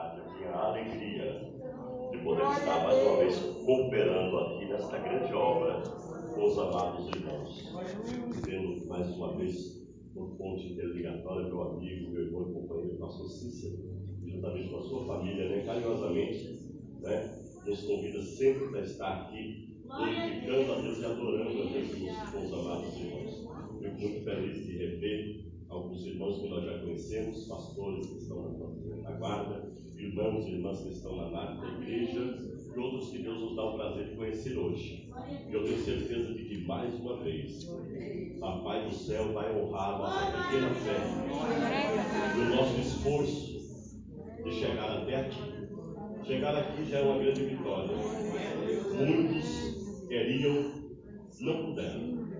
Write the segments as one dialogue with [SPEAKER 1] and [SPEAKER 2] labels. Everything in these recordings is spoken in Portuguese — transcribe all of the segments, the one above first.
[SPEAKER 1] felicidade, a minha alegria de poder estar mais uma vez cooperando aqui nesta grande obra com os amados irmãos. Vendo mais uma vez por ponte interligatória meu amigo, meu irmão e companheiro, pastor Cícero, juntamente com a sua família, né, carinhosamente, né, nos convida sempre para estar aqui, glorificando a Deus e adorando a Jesus com os amados irmãos. Fico muito feliz de rever alguns irmãos que nós já conhecemos, pastores que estão na guarda, irmãos e irmãs que estão na nave da igreja, e outros que Deus nos dá o prazer de conhecer hoje. E eu tenho certeza de que, mais uma vez, Papai do céu vai honrar nossa pequena fé e o nosso esforço de chegar até aqui. Chegar aqui já é uma grande vitória. Muitos queriam, não puderam.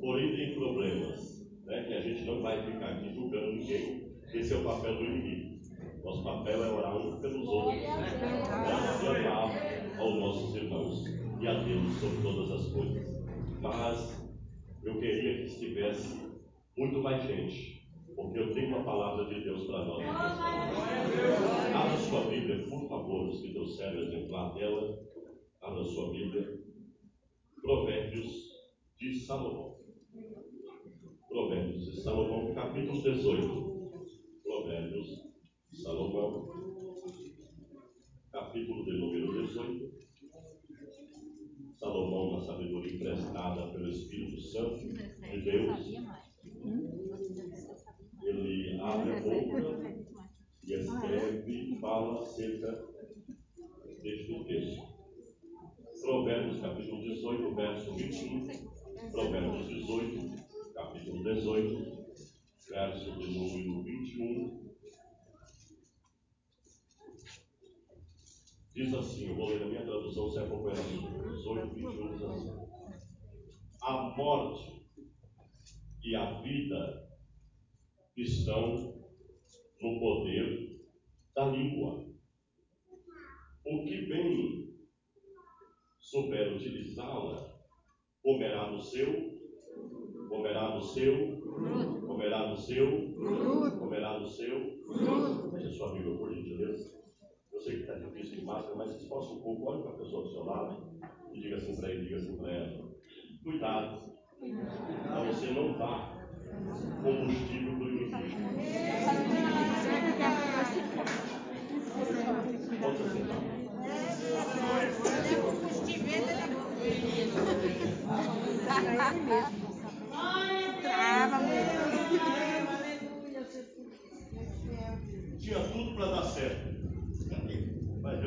[SPEAKER 1] Porém, tem problemas né, que a gente não vai ficar aqui julgando ninguém. Esse é o papel do inimigo. Nosso papel é orar uns pelos outros, né? e amar aos nossos irmãos e a Deus sobre todas as coisas. Mas eu queria que estivesse muito mais gente, porque eu tenho uma palavra de Deus para nós. Abra sua Bíblia, por favor, os que Deus serve exemplar dela. Abra sua Bíblia. Provérbios de Salomão. Provérbios de Salomão, capítulo 18. Provérbios Salomão, capítulo de número 18. Salomão, na sabedoria emprestada pelo Espírito Santo de Deus, ele abre a boca e escreve e fala acerca deste texto. Provérbios capítulo 18, verso 21. Provérbios 18, capítulo 18, verso de número 21. Diz assim, eu vou ler a minha tradução, você acompanha sua. 18, 21 diz assim. A morte e a vida estão no poder da língua. O que bem souber utilizá-la, comerá do seu, comerá do seu, comerá do seu, comerá do seu. Veja sua Bíblia, por gentileza. Sei que está difícil de máscara, mas esforça um pouco, olhe para a pessoa do seu lado e diga assim para ele, diga assim para ela. Cuidado, para você não dar combustível para o inimigo. Pode se sentar.
[SPEAKER 2] Trava,
[SPEAKER 1] Tinha tudo para dar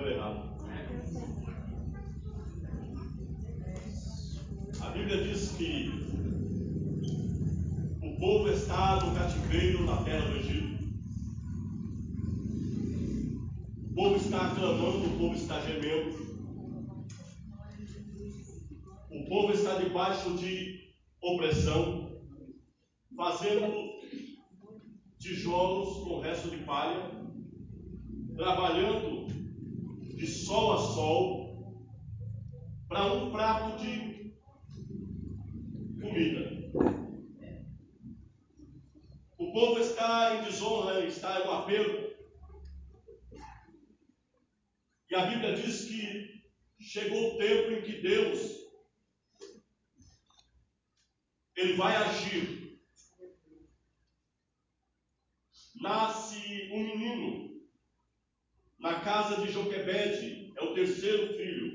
[SPEAKER 1] errado. A Bíblia diz que o povo está no cativeiro na terra do Egito. O povo está clamando, o povo está gemendo. O povo está debaixo de opressão, fazendo tijolos com resto de palha, trabalhando de sol a sol para um prato de comida. O povo está em desonra, está em um apelo. E a Bíblia diz que chegou o tempo em que Deus ele vai agir. Nasce um menino na casa de Joquebede, é o terceiro filho.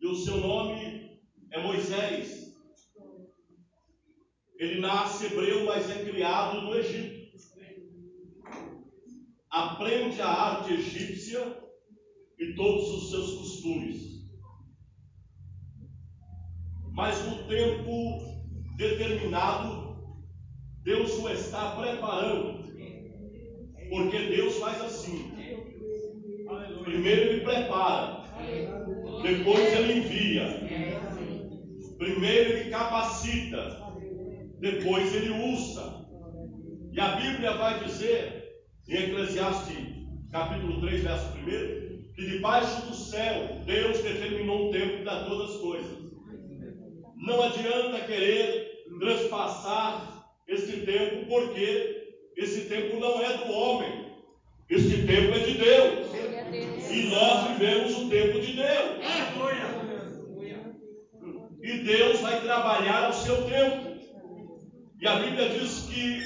[SPEAKER 1] E o seu nome é Moisés. Ele nasce hebreu, mas é criado no Egito. Aprende a arte egípcia e todos os seus costumes mas no tempo determinado, Deus o está preparando. Porque Deus faz assim: primeiro Ele prepara, depois Ele envia, primeiro Ele capacita, depois Ele usa. E a Bíblia vai dizer, em Eclesiastes capítulo 3, verso 1, que debaixo do céu Deus determinou um tempo para todas as coisas. Não adianta querer transpassar este tempo, porque esse tempo não é do homem. Este tempo é de Deus. E nós vivemos o tempo de Deus. E Deus vai trabalhar ao seu tempo. E a Bíblia diz que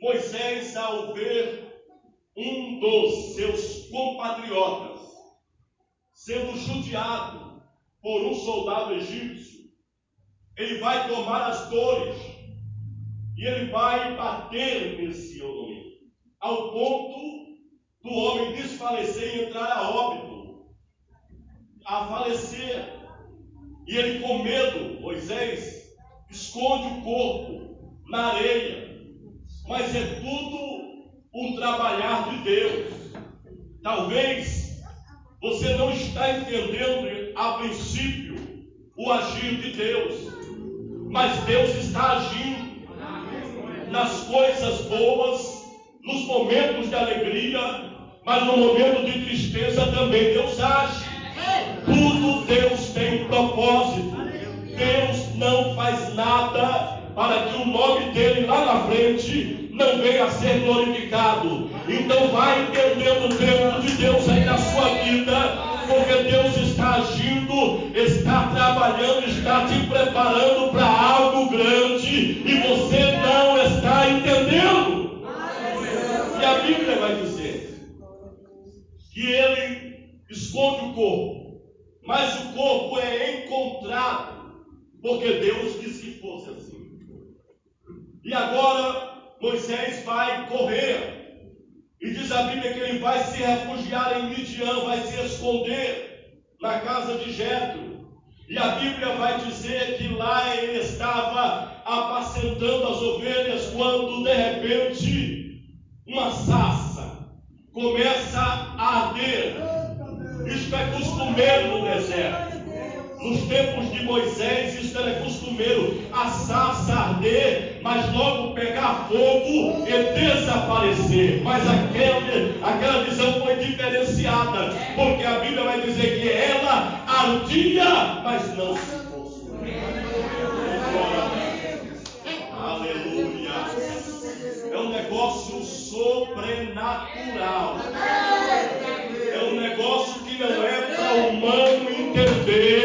[SPEAKER 1] Moisés, ao ver um dos seus compatriotas sendo judiado por um soldado egípcio, ele vai tomar as dores e ele vai bater nesse homem, ao ponto do homem desfalecer e entrar a óbito, a falecer. E ele, com medo, Moisés, esconde o corpo na areia, mas é tudo um trabalhar de Deus. Talvez você não está entendendo a princípio o agir de Deus, mas Deus está agindo nas coisas boas, nos momentos de alegria, mas no momento de tristeza também Deus age. Tudo Deus tem propósito. Deus não faz nada para que o nome dele lá na frente não venha a ser glorificado. Então vai entendendo o tempo de Deus aí na sua vida, porque Deus está agindo, está trabalhando, está te preparando para algo grande e você não está entendendo. E a Bíblia vai dizer que ele esconde o corpo, mas o corpo é encontrado, porque Deus quis que fosse assim. E agora Moisés vai correr. E diz a Bíblia que ele vai se refugiar em Midian, vai se esconder na casa de Jetro. E a Bíblia vai dizer que lá ele estava apacentando as ovelhas quando de repente uma sassa começa a arder. Isto é costumeiro no deserto. Nos tempos de Moisés, isso era costumeiro, assar, arder, mas logo pegar fogo e desaparecer. Mas aquele, aquela visão foi diferenciada, porque a Bíblia vai dizer que ela ardia, mas não se sobrenatural. É um negócio que não é para humano entender,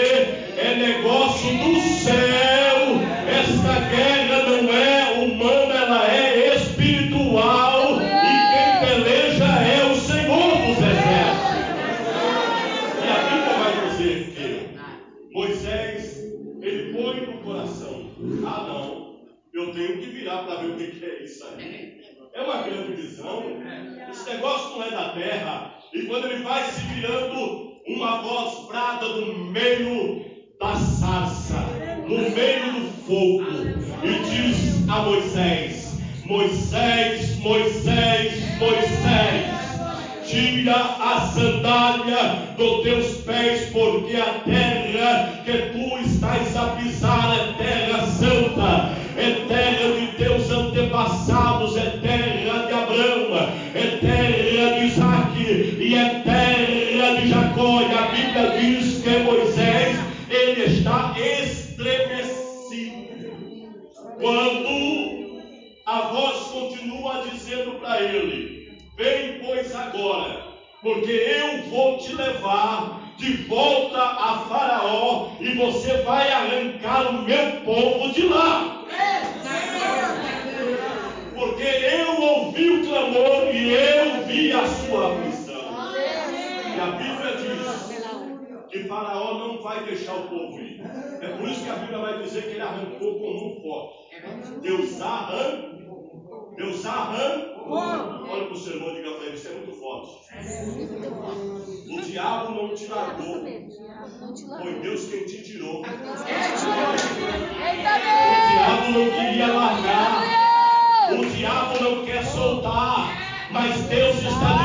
[SPEAKER 1] Deus está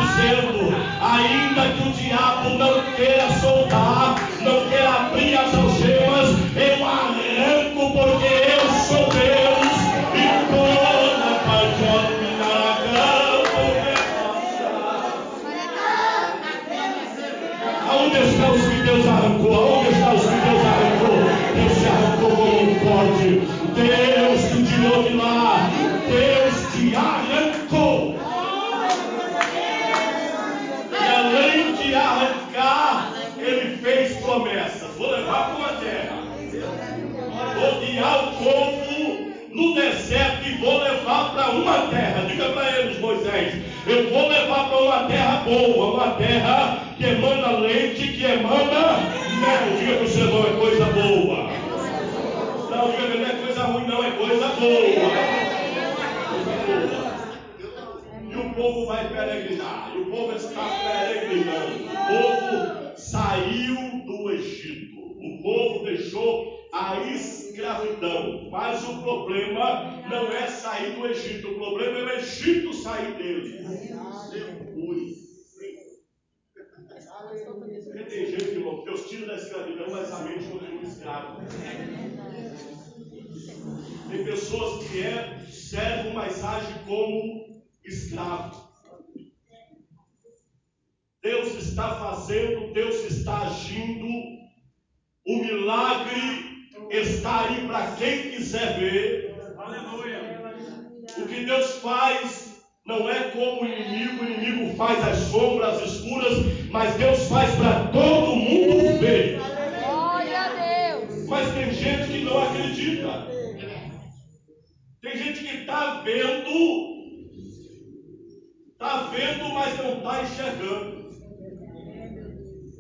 [SPEAKER 1] sair dele. Porque tem gente, que Deus tira da escravidão, mas a mente continua escrava. Tem pessoas que é servo, mas age como escravo. Deus está fazendo, Deus está agindo. O milagre está aí para quem quiser ver. Aleluia. O que Deus faz não é como o inimigo, o inimigo faz as sombras escuras, mas Deus faz para todo mundo ver.
[SPEAKER 2] Glória a Deus.
[SPEAKER 1] Mas tem gente que não acredita. Tem gente que está vendo, está vendo, mas não está enxergando.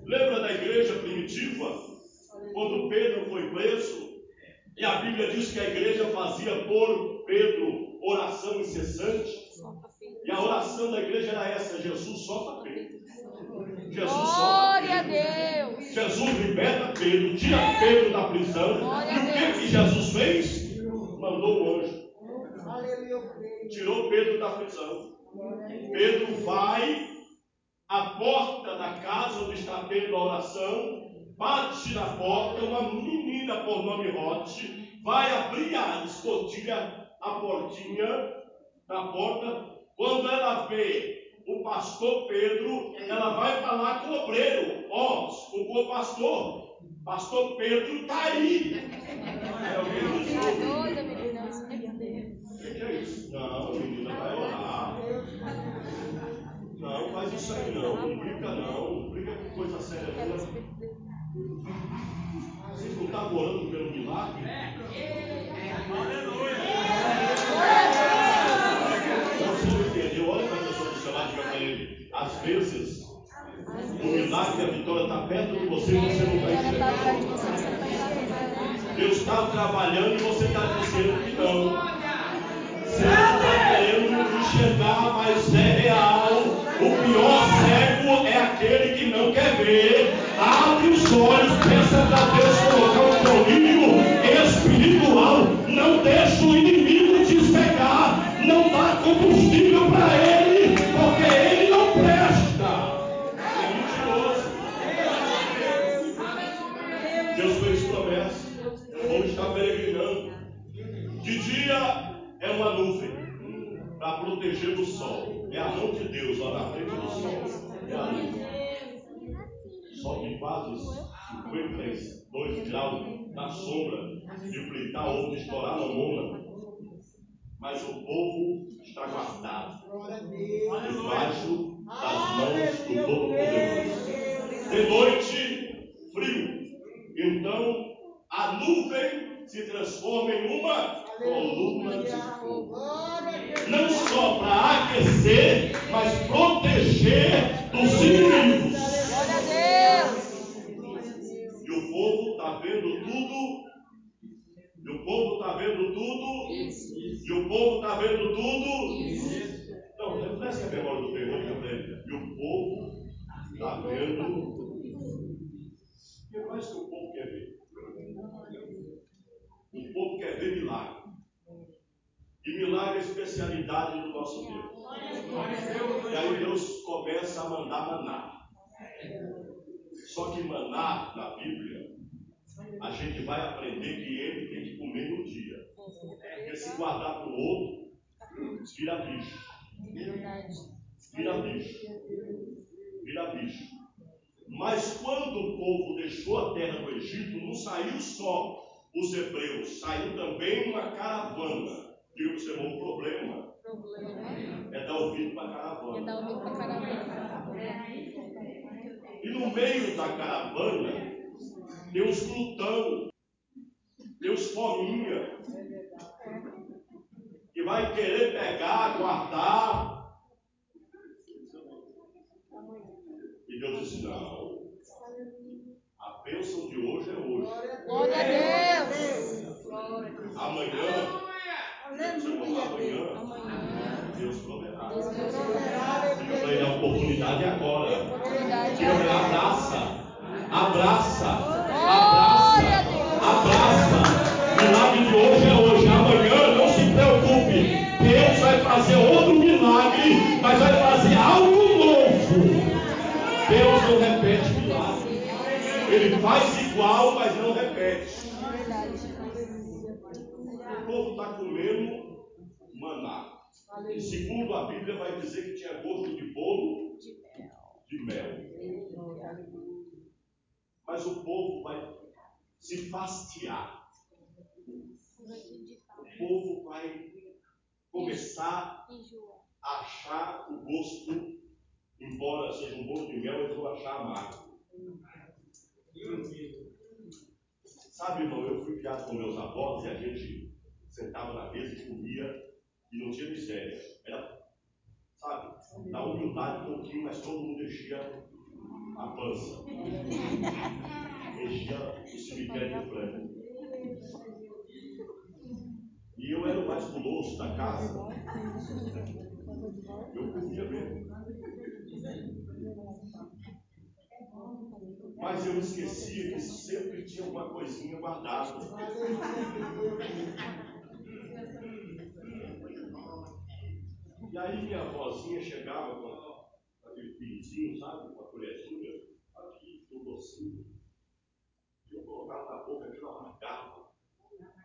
[SPEAKER 1] Lembra da igreja primitiva? Quando Pedro foi preso, e a Bíblia diz que a igreja fazia por Pedro oração incessante. Da igreja era essa: Jesus solta Pedro. Jesus solta Pedro. Jesus liberta Pedro, tira Pedro da prisão.
[SPEAKER 2] Glória
[SPEAKER 1] E o que, que Jesus fez? Mandou um anjo. Tirou Pedro da prisão. Pedro vai à porta da casa onde está tendo a oração, bate na porta, uma menina por nome Rote, vai abrir a escotilha, a portinha da porta. Quando ela vê o pastor Pedro, ela vai falar com o obreiro, ó, com o pastor, pastor Pedro está aí. Aí alguém diz,
[SPEAKER 2] Tá
[SPEAKER 1] "Ô,
[SPEAKER 2] doida,
[SPEAKER 1] menina,
[SPEAKER 2] menina? Isso é
[SPEAKER 1] o que é isso? Não, menina, vai orar. Não, faz isso aí não. Não brinca não. Não brinca com coisa séria. Vocês não estavam orando pelo milagre? Então você não entendeu. Olha para a pessoa do seu lado e diga para ele. Às vezes, o milagre a vitória está perto de você e você não vai
[SPEAKER 2] não enxergando.
[SPEAKER 1] Deus está trabalhando e você está dizendo que não. Você está querendo enxergar, mas é real. O pior cego é aquele que não quer ver. Abre os olhos, peça para Deus colocar um colírio espiritual. Não deixa o inimigo te cegar. Não dá combustível para ele, para proteger do sol. É a mão de Deus lá na frente do sol. É a nuvem. Sobe quase 52 graus na sombra de fritar ou de estourar na mona. Mas o povo está guardado debaixo das mãos do Todo-Poderoso. De noite, frio. Então, a nuvem se transforma em uma coluna de fogo. Não só para aquecer, mas proteger dos inimigos.
[SPEAKER 2] Glória a Deus.
[SPEAKER 1] E o povo está vendo tudo. E o povo está vendo tudo. E o povo está vendo tudo. Não, refresca a memória do ele. E o povo está vendo. O que mais que o povo quer ver? O povo quer ver milagre. E milagre é a especialidade do nosso Deus. E aí Deus começa a mandar maná. Só que maná na Bíblia, a gente vai aprender que ele tem que comer no dia. Porque se guardar para o outro, vira bicho. Vira bicho. Vira bicho. Mas quando o povo deixou a terra do Egito, não saiu só os hebreus, saiu também uma caravana. Diga para o seu irmão, o problema é dar ouvido para a caravana.
[SPEAKER 2] dar ouvido pra caramba.
[SPEAKER 1] E no meio da caravana tem os glutão, tem os fominha, que vai querer pegar, guardar. eu disse: não. A bênção de hoje é hoje.
[SPEAKER 2] Glória a Deus.
[SPEAKER 1] Amanhã,
[SPEAKER 2] Aleluia.
[SPEAKER 1] amanhã, Deus proverá.
[SPEAKER 2] Deus proverá.
[SPEAKER 1] Para ele a oportunidade é agora.
[SPEAKER 2] Agora.
[SPEAKER 1] abraça. Abraça. Abraça. Abraça. Milagre de hoje é hoje. Amanhã não se preocupe. Deus vai fazer outro milagre, mas vai fazer algo novo. Deus não repete milagre. Ele faz igual, mas não repete. O povo está comendo maná. E segundo a Bíblia, vai dizer que tinha gosto de bolo de mel. Mas o povo vai se fastiar. O povo vai começar a achar o gosto, embora seja um bolo de mel, eles vão achar amargo. Sabe, irmão, eu fui criado com meus avós e a gente sentava na mesa e comia e não tinha miséria. Era, sabe, da humildade um pouquinho, mas todo mundo enchia a pança. Enchia o cemitério de frango. E eu era o mais guloso da casa. Eu comia mesmo. Mas eu esquecia que sempre tinha uma coisinha guardada. E aí minha avózinha chegava com aquele pirizinho, sabe? Com a colherzinha, aqui, com o docinho. E eu colocava na boca, aquilo amargava.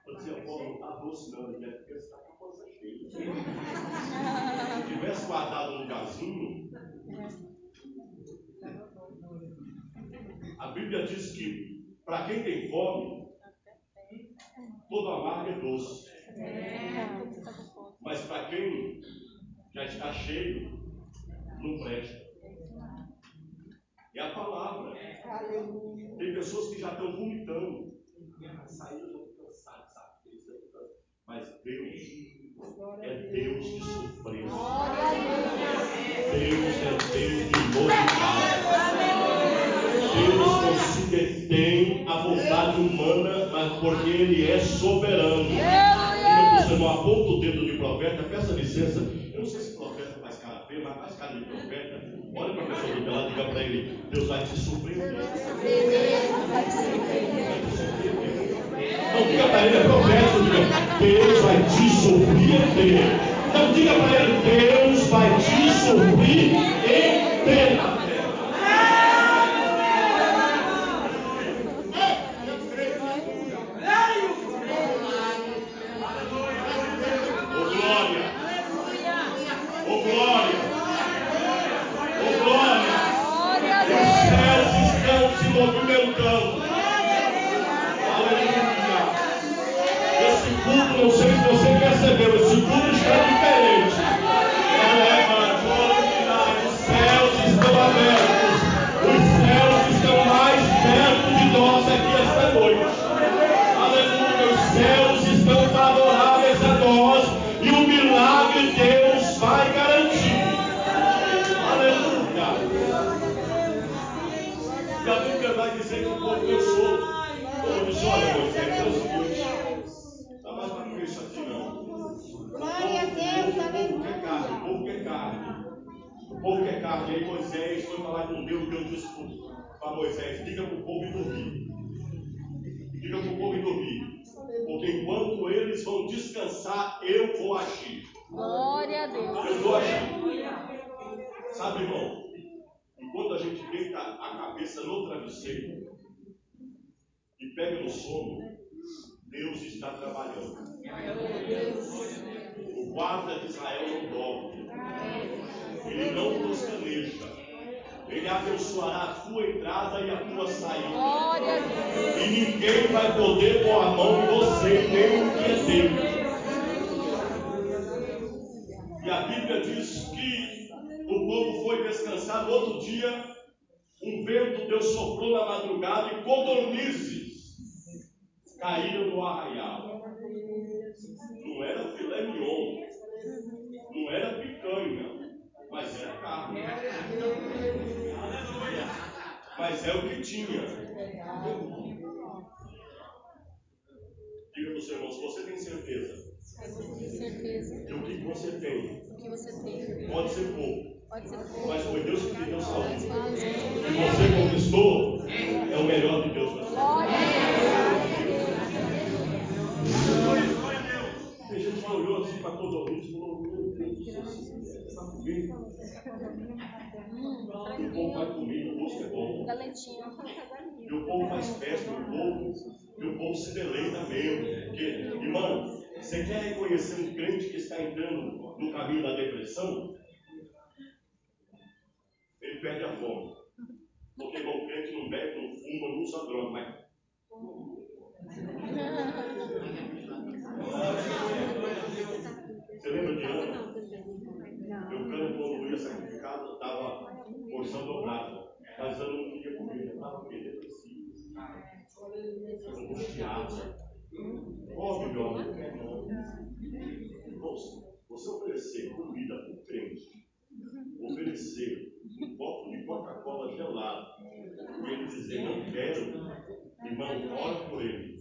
[SPEAKER 1] Eu dizia, avó, não está doce não, minha filha está com a pança cheia. Se tivesse guardado um lugarzinho, a Bíblia diz que para quem tem fome, todo amargo é doce. Mas para quem já está cheio, não presta. É a palavra. Tem pessoas que já estão vomitando. Mas Deus é Deus de surpresa. Deus é Deus de novidade. Deus não se detém à vontade humana, mas porque Ele é soberano. Diga para o Senhor, aponta o dedo de profeta, peça licença. Eu não sei se profeta faz cara feia, mas faz cara de profeta. Olha para a pessoa do teu lado e diga para ele: Deus vai te surpreender. Vai te surpreender. Não diga para ele, é profeta, diga: Deus vai te surpreender. Não diga para ele: Deus vai te surpreender. Deita a cabeça no travesseiro e pega no sono, Deus está trabalhando. O guarda de Israel não dorme. Ele não toscaneja. Ele abençoará a tua entrada e a tua saída. E ninguém vai poder pôr a mão em você, nem o que é teu. E a Bíblia diz que o povo foi descansar no outro dia, um vento Deus soprou na madrugada e codornizes caíram no arraial. Não era filé mignon, não era picanha, mas era carne. é o que tinha. Diga para o seu irmão, se você tem certeza,
[SPEAKER 2] certeza
[SPEAKER 1] que o que você tem
[SPEAKER 2] o que você tem
[SPEAKER 1] pode ser pouco, mas foi Deus que te deu saúde.
[SPEAKER 2] que
[SPEAKER 1] você conquistou é o melhor de Deus para você. Tem gente que olhou assim para todo mundo e falou: Meu Deus do céu, está comigo. E o povo vai comigo, o gosto é bom. E o povo faz festa, e o povo, e o povo se deleita mesmo. Porque, irmão, você quer reconhecer um crente que está entrando no caminho da depressão? Ele perde a fome. Porque, crente não bebe, não fuma, não usa droga, mas Você lembra de Ana? Eucana, quando ia sacrificado, dava porção dobrada. Mas Ana não queria comer, ela estava depressiva, angustiada. Come, meu amor, não quer não. Irmãos, você oferecer comida para o crente, oferecer um copo de Coca-Cola gelado, e ele dizer não quero, irmão, ora por ele.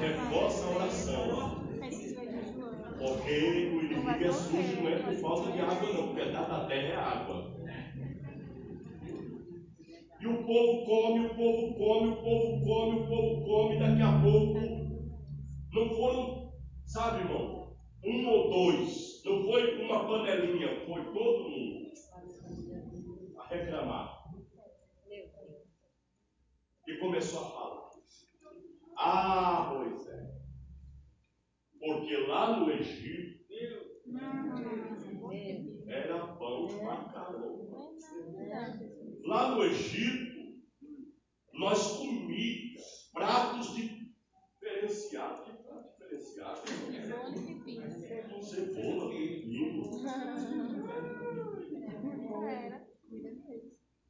[SPEAKER 1] Reforça a oração. Porque o inimigo é sujo, não é por falta de água, não, porque da da terra é água. E o povo come, o povo come, o povo come, o povo come, daqui a pouco não foram, sabe, irmão, um ou dois, não foi uma panelinha, foi todo mundo a reclamar. E começou a falar. Ah, Moisés, porque lá no Egito era pão pra caramba. Lá no Egito, nós comíamos pratos diferenciados. Que prato diferenciado? Cebola, pepino,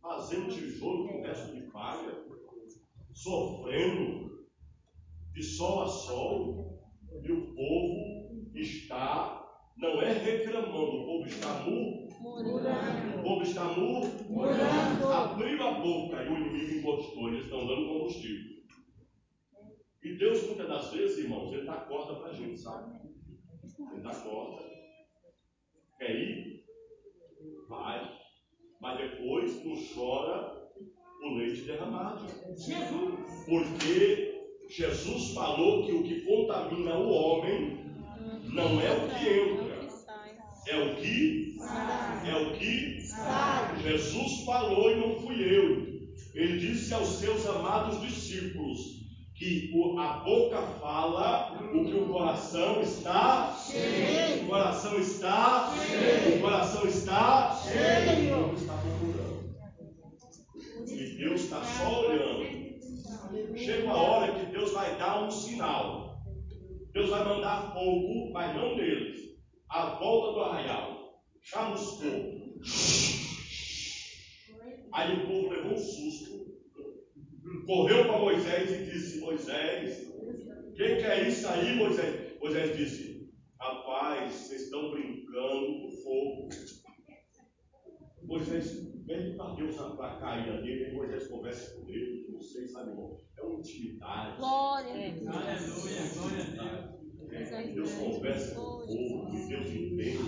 [SPEAKER 1] fazendo tijolo com resto de palha, sofrendo de sol a sol, e o povo está, não é reclamando, o povo está mu, o povo está mu, abriu a boca e o inimigo encostou, eles estão dando combustível. E Deus, muitas das vezes, irmãos, Ele dá corda para a gente, sabe? Ele dá corda. Quer ir? Vai. Mas depois não chora o leite derramado. Porque Jesus falou que o que contamina o homem não é o que entra, é o que é o que Jesus falou e não fui eu. Ele disse aos seus amados discípulos que a boca fala o que o coração está cheio. O coração está cheio. O coração está Fogo, mas não deles. À volta do arraial. Chamuscou. Aí o povo levou um susto. Correu para Moisés e disse: Moisés, o que, é isso aí, Moisés? Moisés disse: Rapaz, vocês estão brincando com fogo. Moisés pede para Deus para cair dele, aí Moisés conversa com ele, não sei, sabe, irmão? É uma intimidade.
[SPEAKER 2] Glória.
[SPEAKER 1] É, Deus conversa com o povo, e Deus entende,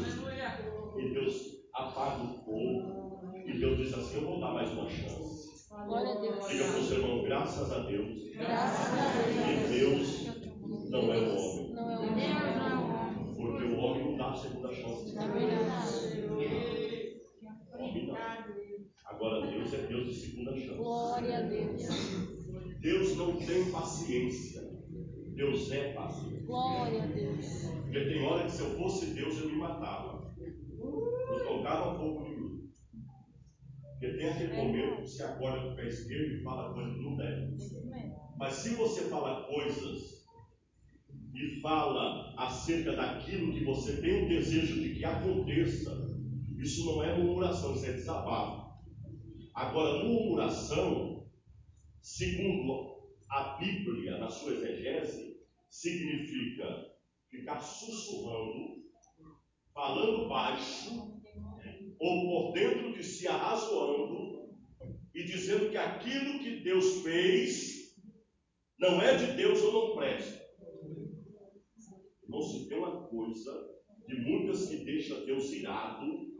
[SPEAKER 1] e Deus apaga o fogo, e Deus diz assim: Eu vou dar mais uma chance.
[SPEAKER 2] Deus.
[SPEAKER 1] Diga para o seu irmão, graças a Deus,
[SPEAKER 2] Graças a
[SPEAKER 1] que
[SPEAKER 2] Deus.
[SPEAKER 1] Deus não é o homem,
[SPEAKER 2] Não é o homem.
[SPEAKER 1] porque o homem não dá a segunda chance.
[SPEAKER 2] É verdade.
[SPEAKER 1] O homem não. Agora Deus é Deus de segunda chance.
[SPEAKER 2] Glória a Deus.
[SPEAKER 1] Deus não tem paciência. Deus é paciente.
[SPEAKER 2] Glória a Deus.
[SPEAKER 1] Porque tem hora que se eu fosse Deus eu me matava. Eu tocava fogo em mim. Porque tem aquele momento que você acorda com o pé esquerdo e fala coisas que não deve. Mas se você fala coisas e fala acerca daquilo que você tem o desejo de que aconteça, isso não é murmuração, isso é desabafo. Agora, murmuração, segundo a Bíblia, na sua exegese, significa ficar sussurrando, falando baixo, ou por dentro de si arrazoando, e dizendo que aquilo que Deus fez não é de Deus ou não presta. Não se tem uma coisa de muitas que deixa Deus irado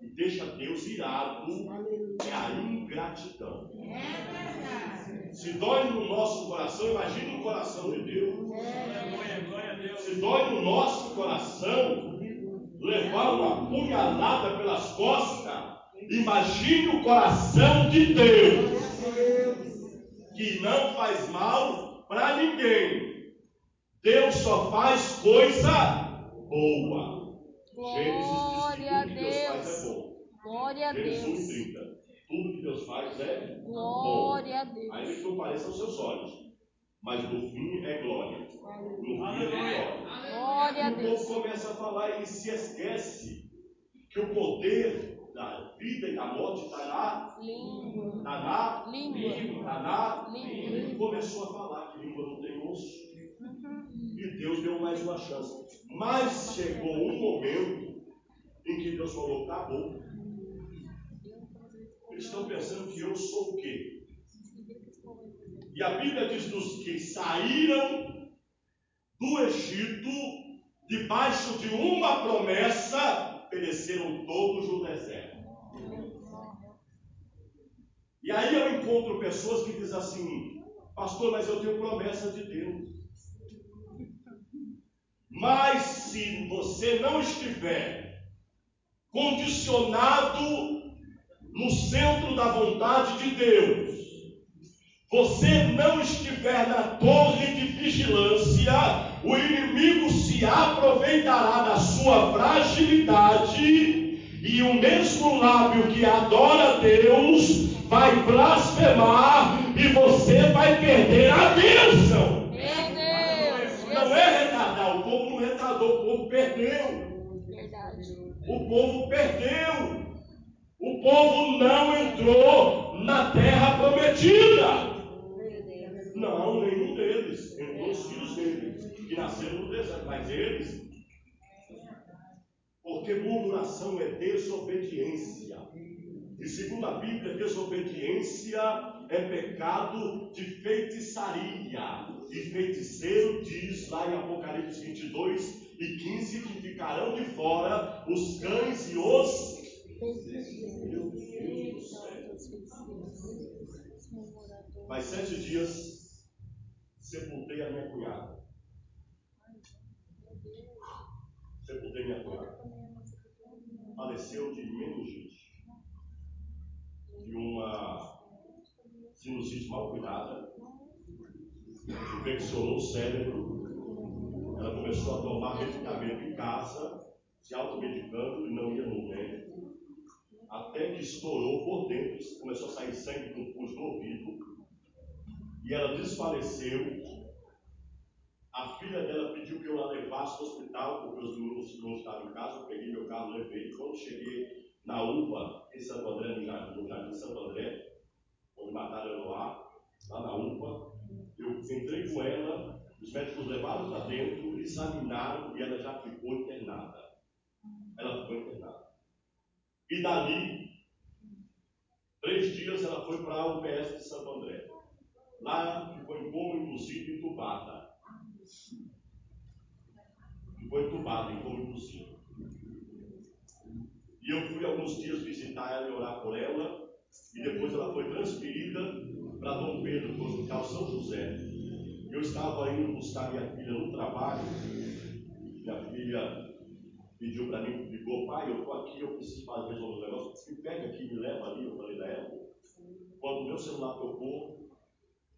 [SPEAKER 1] e deixa Deus irado é a ingratidão. Se dói no nosso coração, imagine o coração de Deus. Se dói no nosso coração levar uma punhalada pelas costas, imagine o coração de Deus, que não faz mal para ninguém. Deus só faz coisa boa.
[SPEAKER 2] Glória a
[SPEAKER 1] Gênesis diz que tudo que Deus faz é bom.
[SPEAKER 2] Glória a
[SPEAKER 1] Gênesis 1
[SPEAKER 2] Deus.
[SPEAKER 1] 30. Tudo que Deus faz é
[SPEAKER 2] Glória a
[SPEAKER 1] bom.
[SPEAKER 2] Deus.
[SPEAKER 1] Ainda que não pareça aos seus olhos. Mas no fim é glória. No fim é vitória.
[SPEAKER 2] Glória a
[SPEAKER 1] E o
[SPEAKER 2] Deus.
[SPEAKER 1] povo começa a falar e se esquece que o poder da vida e da morte está na,
[SPEAKER 2] Língua.
[SPEAKER 1] está na,
[SPEAKER 2] Língua.
[SPEAKER 1] está na.
[SPEAKER 2] Língua.
[SPEAKER 1] E começou a falar que língua não tem osso. E Deus deu mais uma chance. Mas chegou um momento em que Deus falou: acabou. Estão pensando que eu sou o quê? E a Bíblia diz dos que saíram do Egito, debaixo de uma promessa, pereceram todos no deserto. E aí eu encontro pessoas que dizem assim, pastor, mas eu tenho promessa de Deus. Mas se você não estiver condicionado no centro da vontade de Deus, você não estiver na torre de vigilância, o inimigo se aproveitará da sua fragilidade e o mesmo lábio que adora a Deus vai blasfemar e você vai perder a bênção. Não é retardar, o povo não retardou, o povo perdeu.
[SPEAKER 2] Verdade.
[SPEAKER 1] O povo perdeu. O povo não entrou na terra prometida. Não, nenhum deles. Entrou os filhos deles, que nasceram no deserto, mas eles. Porque murmuração é desobediência. E segundo a Bíblia, desobediência é pecado de feitiçaria. E feiticeiro diz lá em Apocalipse 22 e 15 que ficarão de fora os cães e os. Faz sete dias sepultei a minha cunhada. Sepultei minha cunhada. Faleceu de meningite. De uma sinusite mal cuidada. Infeccionou o cérebro. Ela começou a tomar medicamento em casa, se automedicando e não ia no médico. Até que estourou por dentro, começou a sair sangue com pus do ouvido e ela desfaleceu. A filha dela pediu que eu a levasse no hospital, porque os meninos não estavam em casa. Eu peguei meu carro, levei. Quando cheguei na UPA, em Santo André, no Jardim, no Jardim Santo André, onde mataram ela lá, lá na UPA, eu entrei com ela. Os médicos levaram para dentro, examinaram e ela já ficou internada. Ela ficou internada. E dali, três dias, ela foi para a UPS de Santo André. Lá em coma, inclusive, entubada. Ficou entubada, em coma, inclusive. E eu fui alguns dias visitar ela e orar por ela. E depois ela foi transferida para Dom Pedro, para o Hospital São José. Eu estava indo buscar minha filha no trabalho. Minha filha pediu para mim, ligou, pai, eu estou aqui, eu preciso fazer resolver um negócio. Me pega aqui, me leva ali. Eu falei, leva. Quando o meu celular tocou,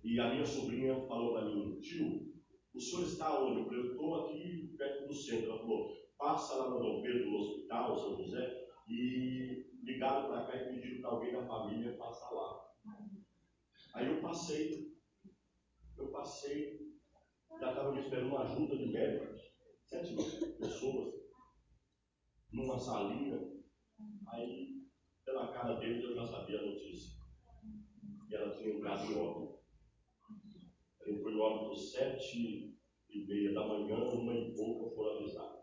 [SPEAKER 1] e a minha sobrinha falou para mim, tio, o senhor está onde? Eu falei, eu estou aqui perto do centro. Ela falou, passa lá no Dom Pedro, no hospital, São José, e ligaram para cá e pediram para alguém da família passar lá. Aí eu passei, eu passei, já estava me esperando uma ajuda de médicos, sete pessoas, numa salinha. Aí, pela cara deles, eu já sabia a notícia. E ela tinha entrado em óbito. Ela entrou em óbito sete e meia da manhã, uma e pouca foram avisar.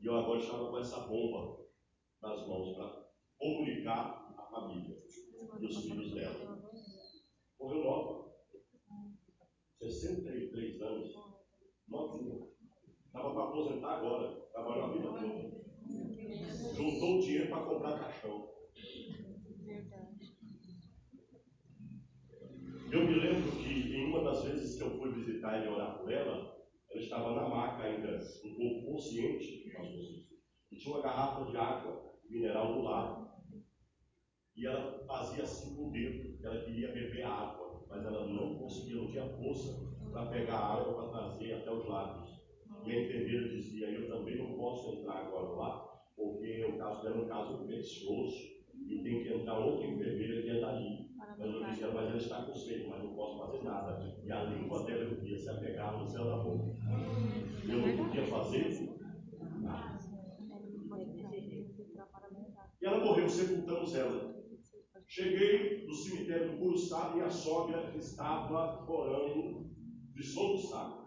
[SPEAKER 1] E eu agora estava com essa bomba nas mãos para comunicar família e os filhos dela. Morreu nova. 63 anos. Novinha. Estava para aposentar agora. Trabalhou a vida toda. Juntou o dinheiro para comprar caixão. Eu me lembro que em uma das vezes que eu fui visitar e orar por ela, ela estava na maca ainda, um pouco consciente, e tinha uma garrafa de água mineral do lado. E ela fazia assim com o dedo, ela queria beber água, mas ela não conseguia, não tinha força para pegar a água para trazer até os lábios. E a enfermeira dizia: Eu também não posso entrar agora lá, porque o caso dela é um caso infeccioso e tem que entrar outra enfermeira que é dali. Mas eu dizia: Mas ela está com sede, mas não posso fazer nada. E a língua dela eu via se apegar no céu da boca. Eu não podia fazer nada. E ela morreu, sepultamos ela. Cheguei no cemitério do Curuçá e a sogra estava orando de soluçar.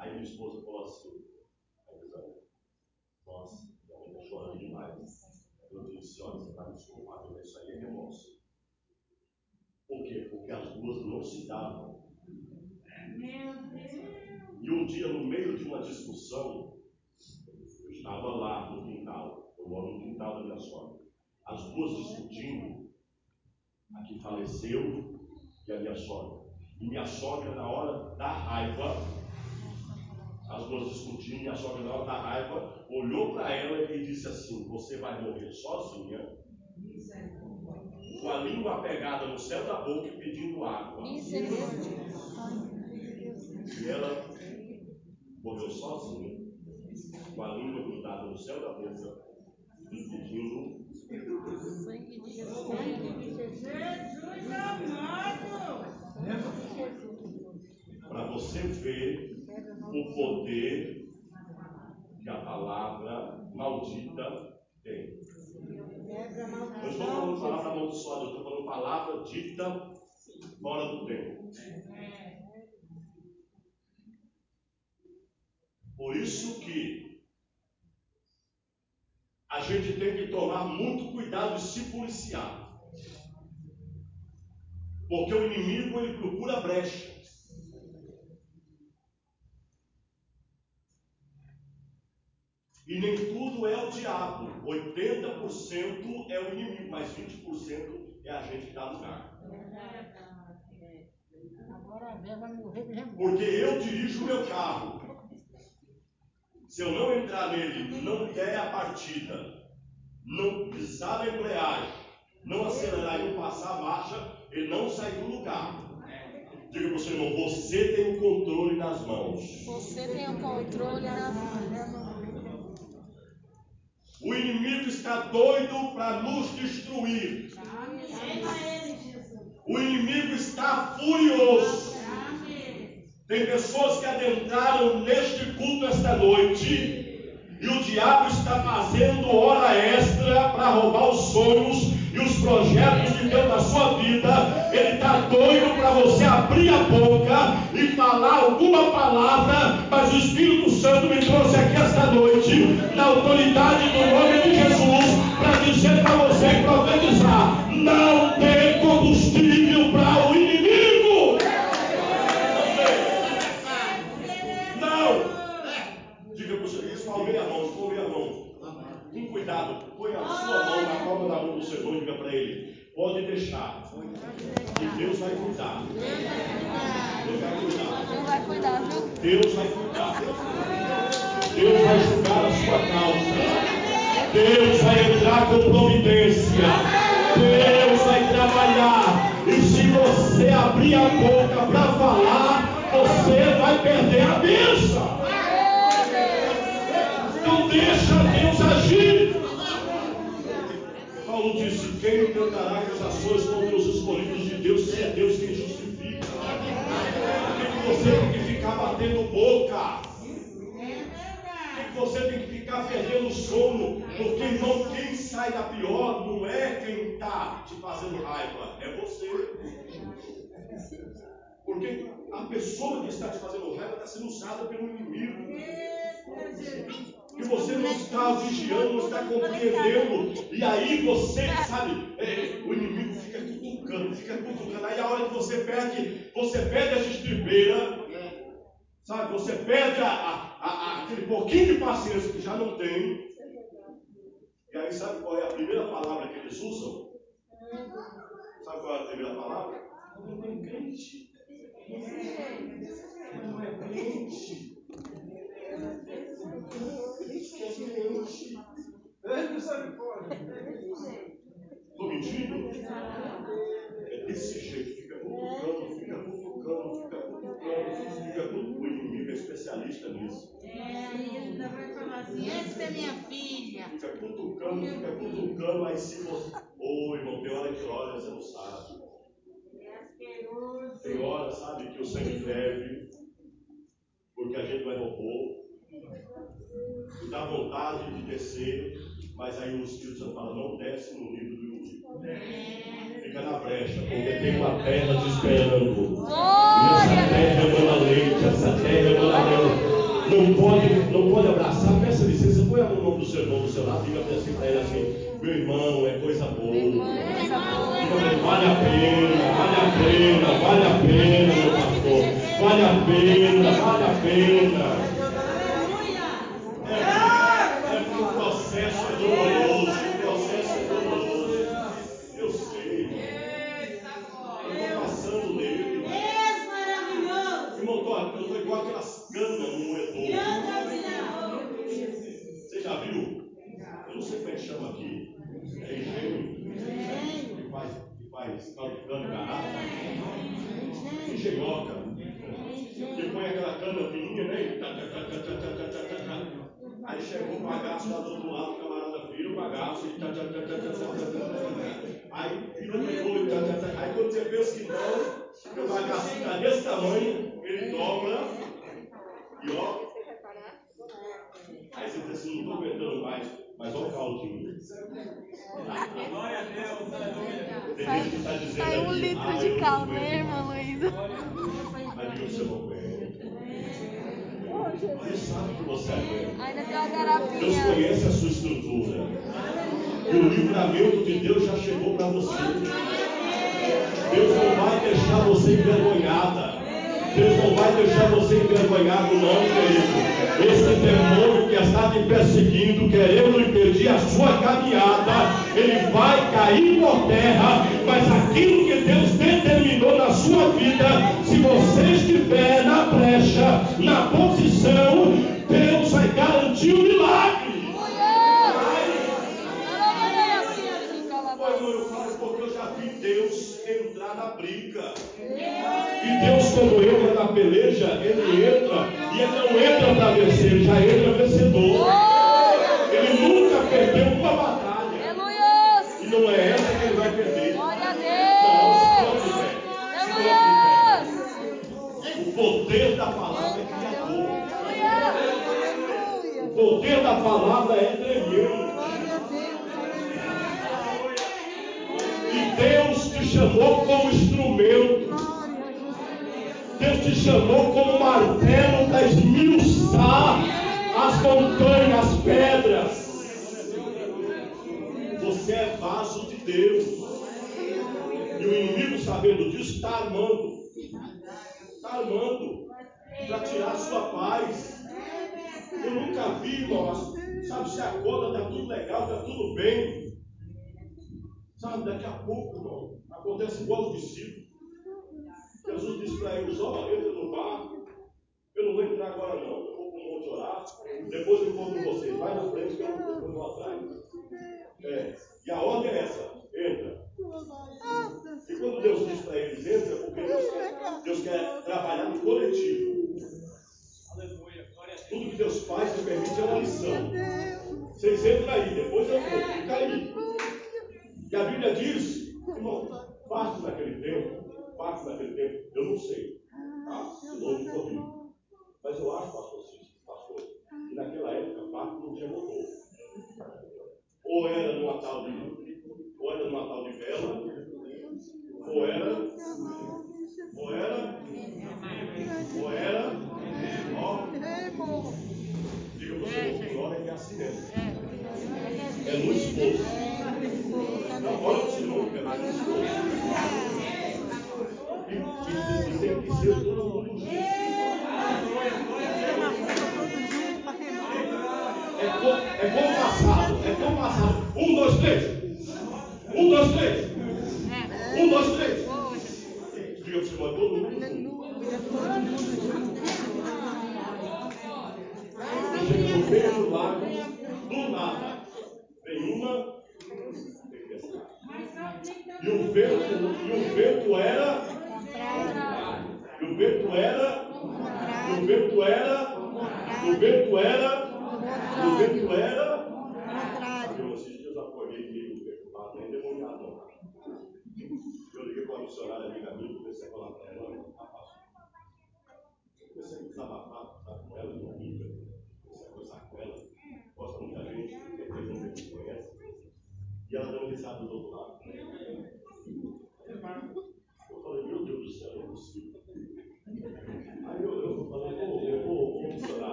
[SPEAKER 1] Aí minha esposa falou assim, nossa, ela está chorando demais. Eu disse, olha, você está desculpado, mas isso aí é remorso. Por quê? Porque as duas não se davam. E um dia, no meio de uma discussão, eu estava lá no quintal, eu moro no quintal da minha sogra as duas discutindo, a que faleceu e a minha sogra. E minha sogra, na hora da raiva, as duas discutindo, minha sogra, na hora da raiva, olhou para ela e disse assim: Você vai morrer sozinha, com a língua pegada no céu da boca e pedindo água. E ela morreu sozinha, com a língua grudada no céu da boca e pedindo. Jesus amado. Para você ver o poder que a palavra maldita tem. Eu estou falando palavra amaldiçoada, eu estou falando palavra dita fora do tempo. Por isso que a gente tem que tomar muito cuidado e se policiar. Porque o inimigo ele procura é o diabo, 80% é o inimigo, mas 20% é a gente que tá dá lugar. Porque eu dirijo o meu carro. Se eu não entrar nele, não der a partida, não pisar na embreagem, não acelerar e não passar a marcha, ele não sai do lugar. Diga para o seu irmão, você tem o controle nas mãos.
[SPEAKER 2] Você tem o controle nas mãos.
[SPEAKER 1] O inimigo está doido para nos destruir. O inimigo está furioso. Tem pessoas que adentraram neste culto esta noite e o diabo está fazendo hora extra para roubar os sonhos e os projetos de Deus na sua vida. Ele está doido para você abrir a boca e falar alguma palavra, mas o Espírito Santo me trouxe aqui esta noite, na autoridade do nome de Jesus, para dizer para você profetizar: não tem combustível para Põe a sua mão na palma da mão do seu irmão e diga para ele: pode deixar. E Deus vai cuidar. Deus vai cuidar.
[SPEAKER 2] Deus vai cuidar, viu?
[SPEAKER 1] Deus vai cuidar. Deus vai julgar a sua causa. Deus vai entrar com providência. Deus vai trabalhar. E se você abrir a boca para falar, você vai perder a bênção deixa Deus agir. Paulo disse: Quem entenderá que as ações contra os escolhidos de Deus, se é Deus quem justifica? Por que você tem que ficar batendo boca? Por que você tem que ficar perdendo sono? Porque, irmão, quem sai da pior não é quem está te fazendo raiva, é você. Porque a pessoa que está te fazendo raiva está sendo usada pelo inimigo. E você não está vigiando, não está compreendendo. E aí você, sabe, é, o inimigo fica cutucando, fica cutucando. Aí a hora que você perde, você perde a estribeira, sabe, você perde a, a, a, aquele pouquinho de paciência que já não tem. E aí sabe qual é a primeira palavra que eles usam? Sabe qual é a primeira palavra? Não é crente. Não é crente. Estou mentindo? É desse jeito, fica cutucando, fica cutucando, fica cutucando, fica tudo. O inimigo é especialista nisso.
[SPEAKER 2] É, ele vai falar assim: essa é minha filha.
[SPEAKER 1] Fica cutucando, fica cutucando, aí se você. Ô, oh, irmão, tem hora que olha, você não sabe. Tem hora, sabe, que o sangue ferve, porque a gente não é robô. E dá vontade de descer, mas aí o Espírito Santo fala, não desce no nível do inimigo. Fica na brecha, porque tem uma terra te esperando. E essa terra emana leite, essa terra emana leite. Não pode, não pode abraçar, peça licença, põe a mão no nome do seu irmão do seu lado, diga para ele assim, meu irmão, é coisa boa. Diga vale a pena, vale a pena, vale a pena, meu pastor. Vale a pena, vale a pena. Tem gente que está dizendo Sai um litro de cal, né, irmã Luísa? Sabe que você aguenta.
[SPEAKER 2] Ainda tem uma garapinha.
[SPEAKER 1] Deus conhece a sua estrutura. E o livramento de Deus já chegou para você. Deus não vai deixar você envergonhada. Deus não vai deixar você envergonhado, não, querido. Esse demônio que está te perseguindo, querendo impedir a sua caminhada, ele vai cair por terra, mas aquilo que Deus determinou na sua vida, se você estiver na brecha, na posição, Deus vai garantir o milagre. Deus entrar na briga. E Deus, na peleja, ele entra e ele não entra para vencer, ele já entra vencedor. Ele nunca perdeu uma batalha. E não é essa que ele vai perder. Não, se fé. O poder da palavra é criador. O poder da palavra é tremendo. E Deus te chamou como instrumento. Te chamou como martelo para esmiuçar as montanhas, as pedras. Você é vaso de Deus. E o inimigo, sabendo disso, está armando. Está armando para tirar a sua paz. Eu nunca vi, irmão, sabe, se acorda, está tudo legal, está tudo bem. Sabe, daqui a pouco, irmão, acontece igual o discípulo. Jesus disse para eles: Ó, entra no barco. Eu não vou entrar agora, não. Eu vou para o monte orar. Depois eu vou com vocês. Vai na frente que eu, eu vou atrás. É. E a ordem é essa: entra. E quando Deus diz para eles: entra, é porque Deus, Deus quer trabalhar no coletivo. Tudo que Deus faz e permite é uma lição. Vocês entram aí, depois eu vou, fica aí. E a Bíblia diz, irmão, parte daquele tempo, parte daquele tempo, eu não sei. Tá? Eu não me corrijo. Mas eu acho, pastor,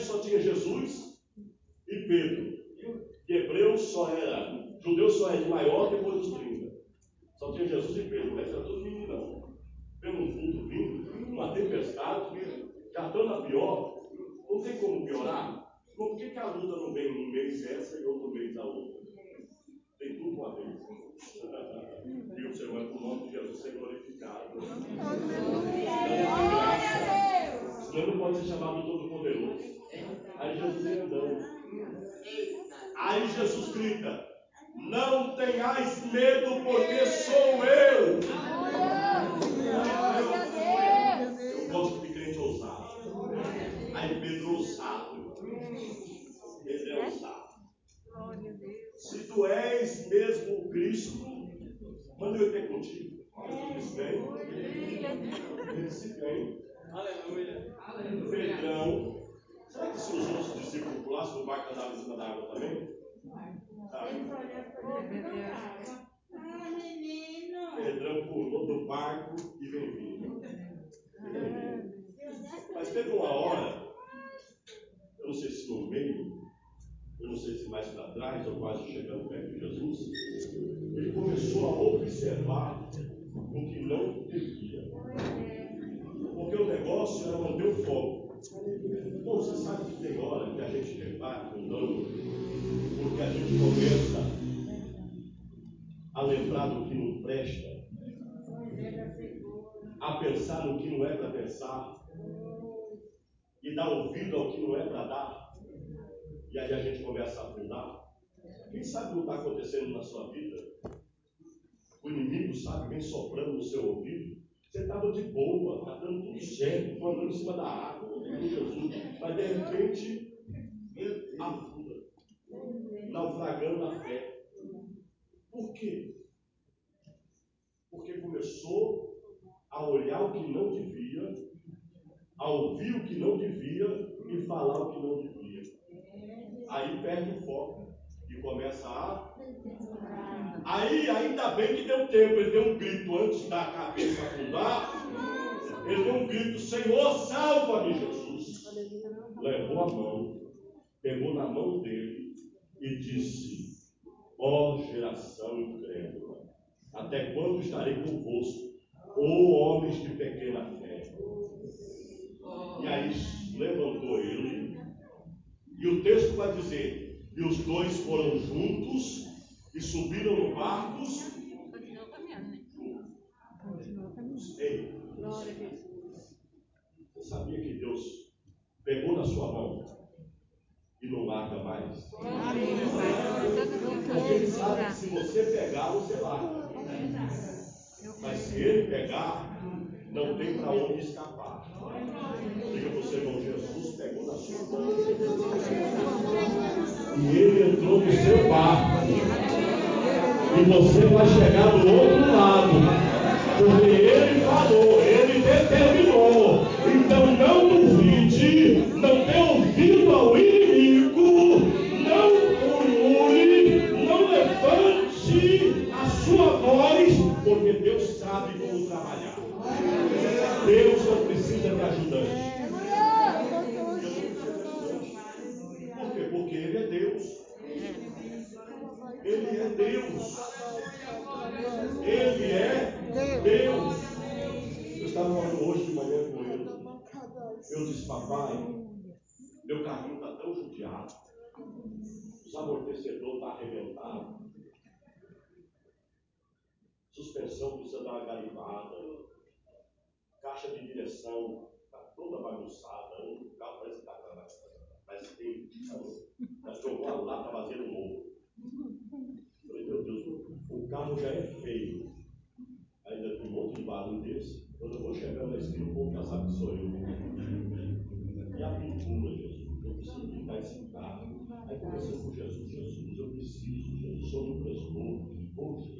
[SPEAKER 1] Só tinha Jesus e Pedro. E hebreu só era, judeu só é de maior depois dos 30. Só tinha Jesus e Pedro, mas era tudo meninão. Vendo um vulto vindo, uma tempestade, já estando a pior, não tem como piorar. Por que, que a luta não vem um mês essa e outro mês a outra? Tem tudo uma vez. E o Senhor, para o nome de Jesus ser glorificado. Senão não pode ser chamado Todo-Poderoso. Aí Jesus andando. Aí Jesus grita: Não tenhais medo, porque sou eu. Eu gosto de crente ousado. Aí Pedro ousado. Pedro é ousado. Se tu és mesmo o Cristo, manda eu ter contigo. Ele disse: Vem. Ele disse: Vem. Aleluia. Pedrão. Se os outros discípulos pulassem do barco andavam em cima da água também? Ah. Pedrão pulou do barco e vem vindo. Mas teve uma hora, eu não sei se no meio, eu não sei se mais para trás ou quase chegando perto de Jesus, ele começou a observar o que não devia. Porque o negócio era manter o foco. Bom, você sabe que tem hora que a gente debate um dano, porque a gente começa a lembrar do que não presta, a pensar no que não é para pensar, e dar ouvido ao que não é para dar, e aí a gente começa a afundar. Quem sabe o que está acontecendo na sua vida? O inimigo sabe, vem soprando no seu ouvido. Você estava de boa, está dando tudo certo, andando em cima da água, Jesus, mas de repente afunda, naufragando a fé. Por quê? Porque começou a olhar o que não devia, a ouvir o que não devia e falar o que não devia. Aí perde o foco e começa a. Aí, ainda bem que deu tempo, ele deu um grito antes da cabeça afundar. Ele deu um grito: Senhor, salva-me, Jesus. Levou a mão, pegou na mão dele e disse: Ó oh, geração incrédula, até quando estarei convosco, ó oh, homens de pequena fé? E aí levantou ele e o texto vai dizer: e os dois foram juntos e subiram no barco. Continuou caminhando, né? Ei. Você sabia que Deus pegou na sua mão e não larga mais? Porque ele sabe que se você pegar, você larga. Mas se ele pegar, não tem para onde escapar. Diga para o seu irmão, Jesus pegou na sua mão e ele entrou no seu barco. E você vai chegar do outro lado. Porque ele falou, ele determinou. Então não duvide. Suspensão precisa dar uma garibada. Caixa de direção está toda bagunçada. O carro parece que está mas tem. Mas jogou a lata vazia no morro. Falei, meu Deus, o carro já é feio. Ainda tem um monte de barulho desse. Quando eu vou chegando na esquina, o povo já sabe que sou eu. E a pintura, Jesus? Eu preciso pintar esse carro. Aí começou com Jesus, Jesus, eu preciso, Jesus, sou Lucas Boa, hoje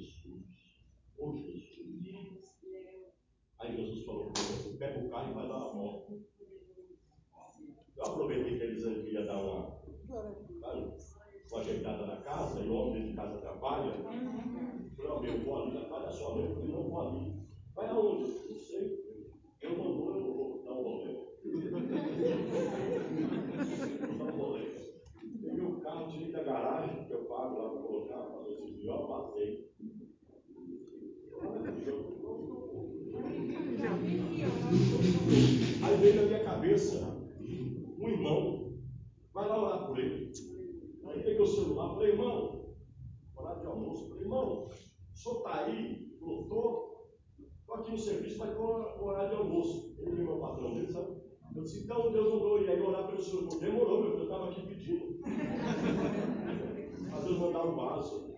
[SPEAKER 1] horário de almoço. Ele não é meu patrão dele, sabe? Eu disse, então Deus mandou ir aí orar pelo senhor. Demorou, meu, eu estava aqui pedindo. Mas Deus mandava o vaso.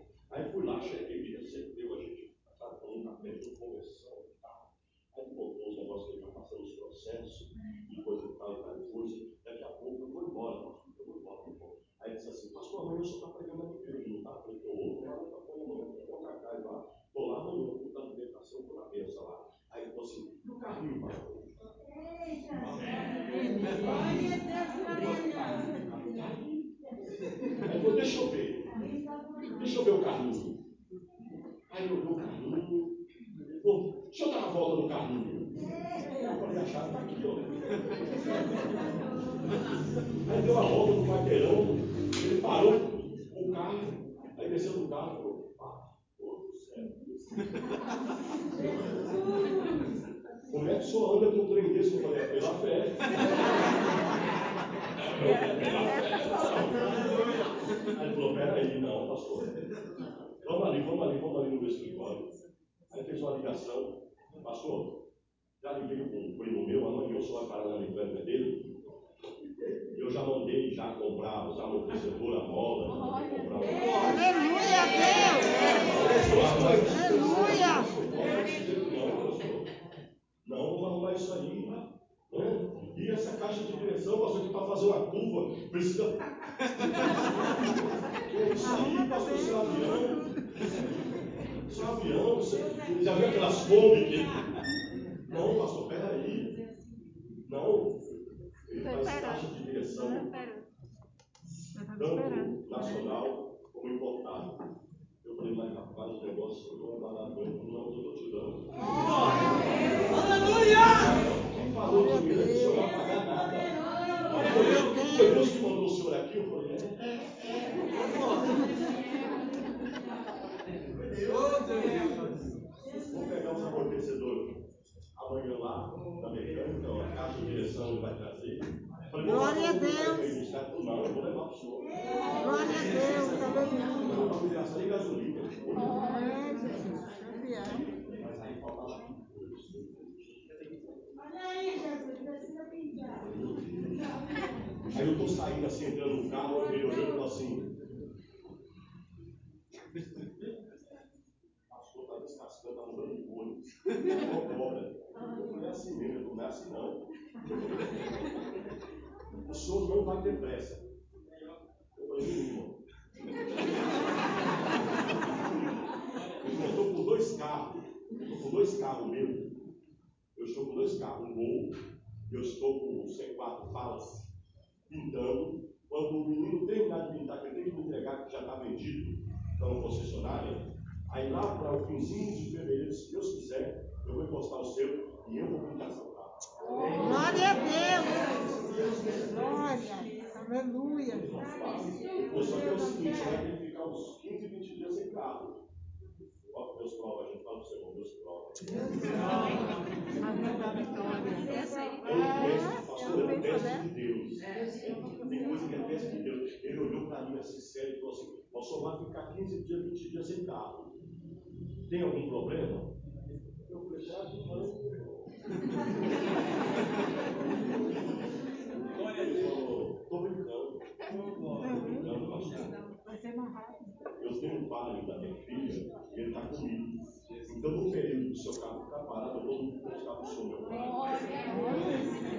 [SPEAKER 1] Já viu aquelas fome que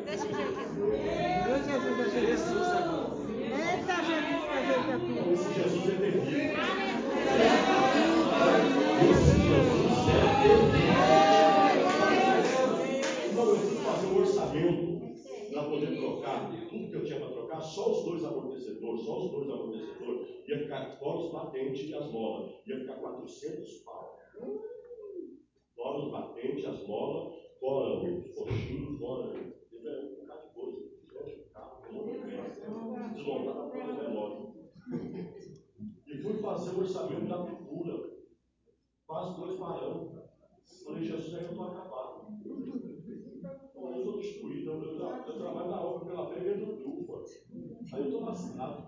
[SPEAKER 2] Deixa o Jesus. Agora. Eita, Jesus.
[SPEAKER 1] Esse Jesus é terrível. Esse Jesus é terrível. Então, eu fui fazer um orçamento para poder trocar tudo que eu tinha para trocar, só os dois amortecedores, só os dois amortecedores, ia ficar fora os batentes e as molas, ia ficar 400 pau. Fora os batentes, as molas, fora os coxinhos, fora um bocado de coisa. O carro, um monte de peça, desmontar a própria relógio. E fui fazer o orçamento da pintura. Quase dois barão. Falei, Jesus, aí eu estou acabado. Pô, eu estou destruído, eu, eu, eu trabalho na obra pela pega do Trufa. Aí eu estou lascado.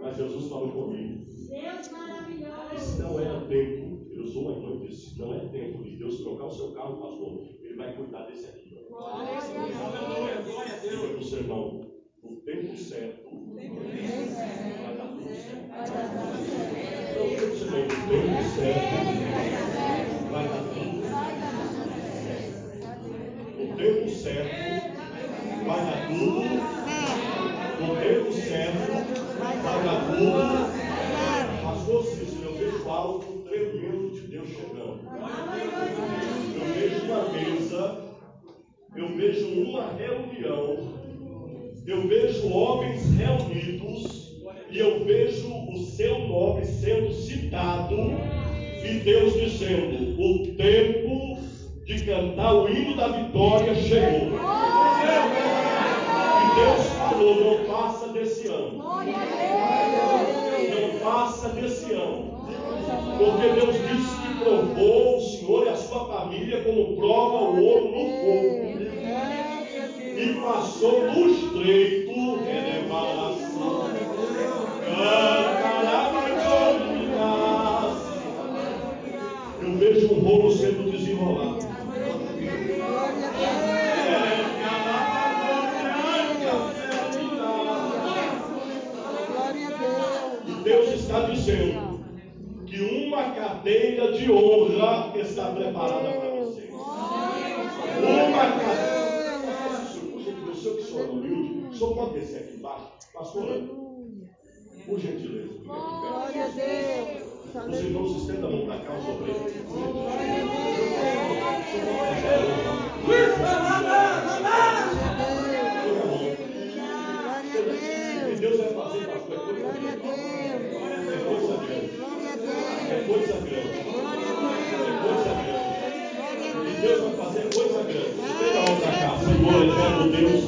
[SPEAKER 1] Mas Jesus falou comigo.
[SPEAKER 2] Deus maravilhoso.
[SPEAKER 1] Esse não é tempo, eu sou uma irmã e disse, não é tempo de Deus trocar o seu carro, pastor. Ele vai cuidar desse aqui.
[SPEAKER 3] glória a Deus.
[SPEAKER 1] o seu irmão, no tempo certo, vai dar tudo certo. Então, irmão, no tempo certo, vai dar tudo certo. No tempo certo, vai dar tudo. No tempo certo, vai dar tudo. Pastor Cícero, eu vejo algo tremendo de Deus chegando. Eu vejo uma mesa, eu vejo uma reunião, eu vejo homens reunidos e eu vejo o seu nome sendo citado e Deus dizendo: o tempo de cantar o hino da vitória chegou. E Deus falou: não passa desse ano. Não passa desse ano. Porque Deus disse que provou o Senhor e a sua família como prova o ouro no fogo. E passou no estreito, elevação. Eu vejo um rolo sendo desenrolado. E Deus está dizendo que uma cadeira de honra está preparada para vocês. Uma cadeira. Por gentileza, o senhor que senhor é humilde, o senhor pode descer aqui embaixo? Pastora, por gentileza,
[SPEAKER 2] Glória a. Deus.
[SPEAKER 1] Os irmãos estendam a mão para cá, os obreiros. E Deus vai fazer, pastor, é coisa
[SPEAKER 2] Glória a
[SPEAKER 1] grande.
[SPEAKER 2] Deus.
[SPEAKER 1] É coisa grande.
[SPEAKER 2] Glória a
[SPEAKER 1] É
[SPEAKER 2] Deus.
[SPEAKER 1] coisa grande. É coisa grande. E Deus vai fazer coisa grande. Estenda a mão para cá, Senhor, eterno Deus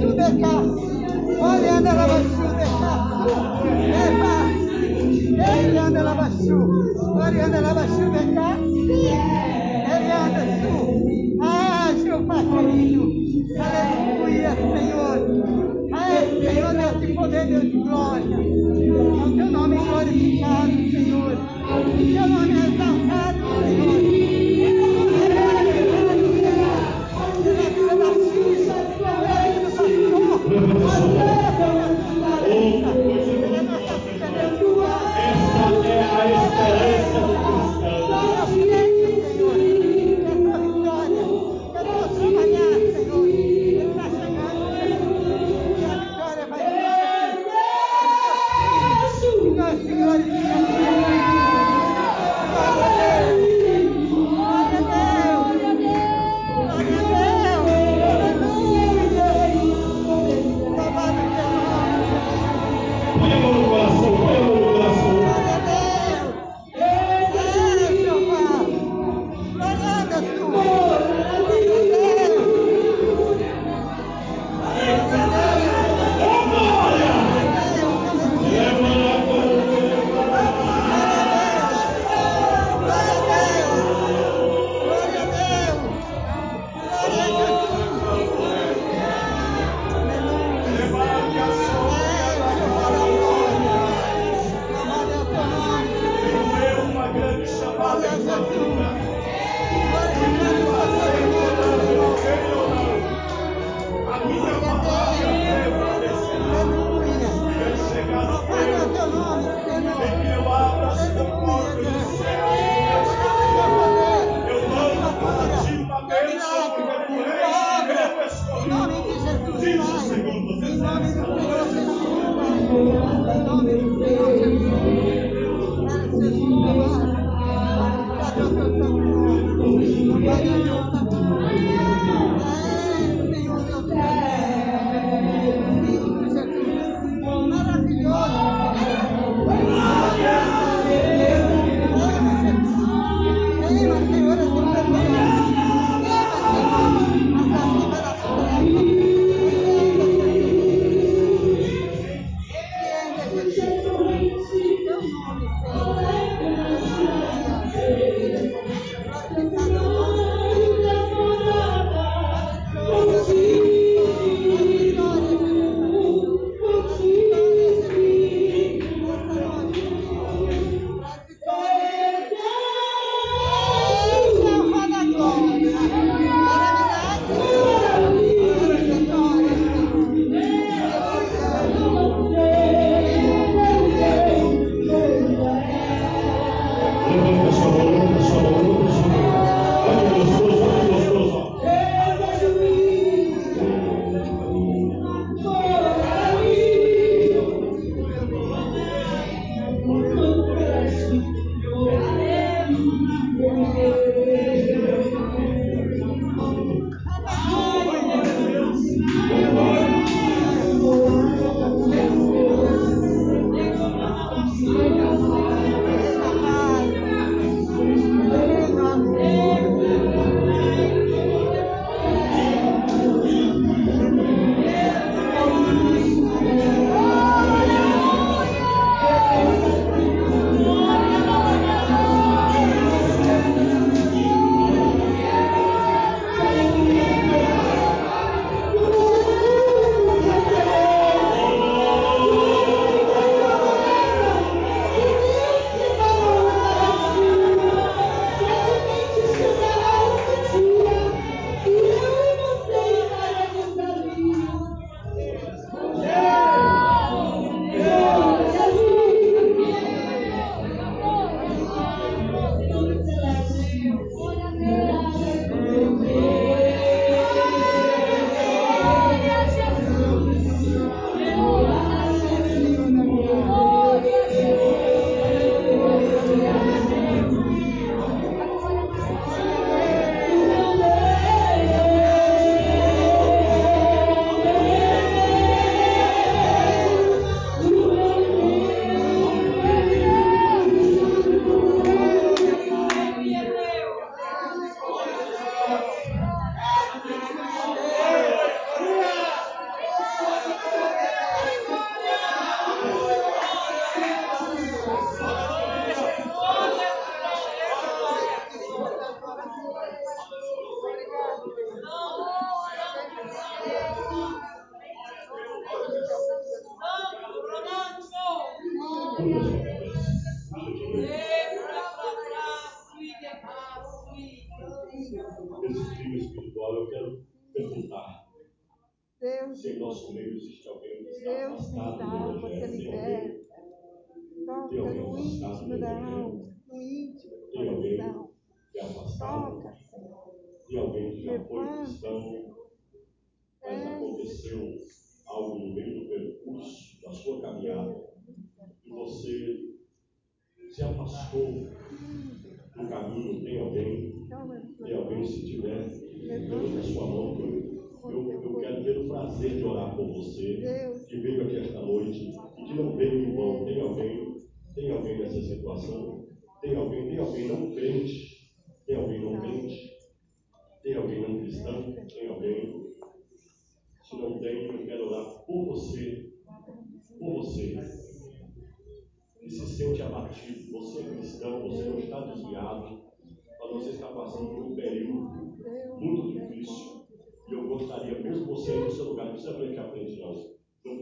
[SPEAKER 1] Aleluia.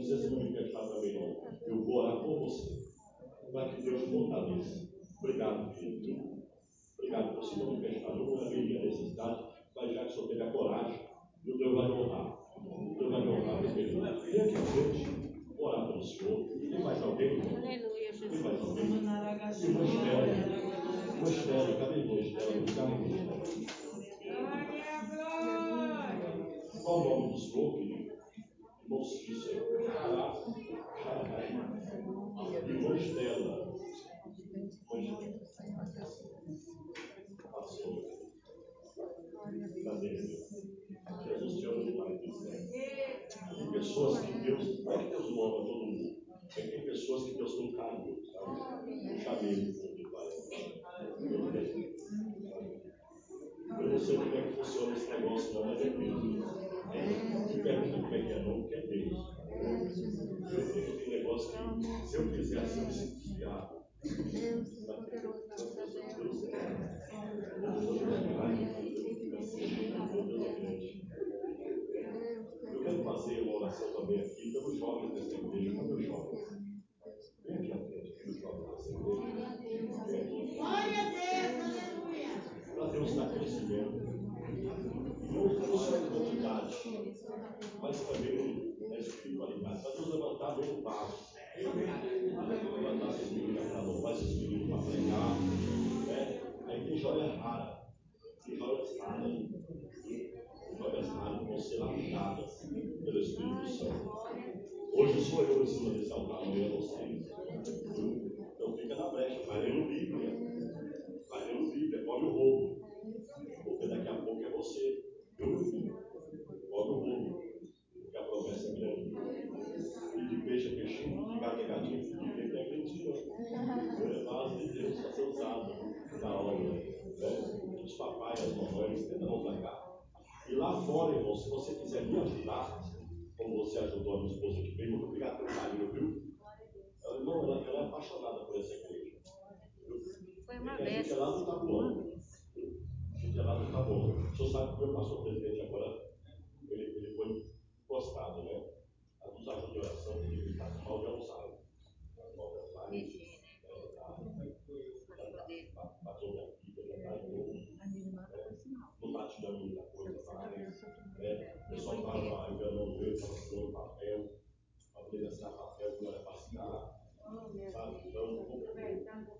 [SPEAKER 1] Precisa se manifestar também, não. Eu vou orar por você, para que Deus fortaleça. Obrigado, filho. Obrigado por se manifestar. Não haveria necessidade, mas já que o senhor teve a coragem, e o Deus vai honrar. Deus vai honrar, querido. Vem aqui vou orar pelo senhor. Tem mais alguém?
[SPEAKER 4] Aleluia,
[SPEAKER 1] Tem
[SPEAKER 4] Jesus.
[SPEAKER 1] mais alguém? Irmã Estela. Irmã Estela, cadê a irmã Estela? Buscar a irmã Estela. Qual o nome do senhor, querido? Irmão Crescimento. Não, só em quantidade, mas também na espiritualidade. Para Deus levantar mesmo vaso. Levantar esses meninos para louvar, esses meninos para pregar. Né? Aí tem joia rara. Tem joias raras. Joias raras vão ser lapidadas pelo Espírito Santo. Hoje sou eu em cima desse altar, amanhã vocês. Então fica na brecha, vai lendo Bíblia. Vai lendo Bíblia, come o roubo. Porque daqui a pouco é você. Eu meu filho. Come o roubo. Porque a promessa é grande. E de peixe a peixinho, de gato a gatinho, de quem é mentira. Eu é vaso de Deus para ser usado na obra. Né? Os papais, as mamães, tenta mão para cá. E lá fora, irmão, se você quiser me ajudar, como você ajudou a minha esposa que veio, muito obrigado pelo carinho, viu? Ela, irmão, ela, ela é apaixonada por essa igreja. Viu?
[SPEAKER 4] Foi uma
[SPEAKER 1] a gente é
[SPEAKER 4] vez.
[SPEAKER 1] lá do Tabuão. A gente é lá do Tabuão. O senhor sabe que o meu pastor presidente agora, ele, ele foi postado, né? A dos ajuda de oração, ele está com mal de Alzheimer. Tá com mal de É, tá- tá- Passou minha filha, já está idoso. Não está te dando muita coisa mais. Né? O pessoal estava enganando ele, estava segurando papel, para ele assinar papel que não era para assinar. Sabe? Então,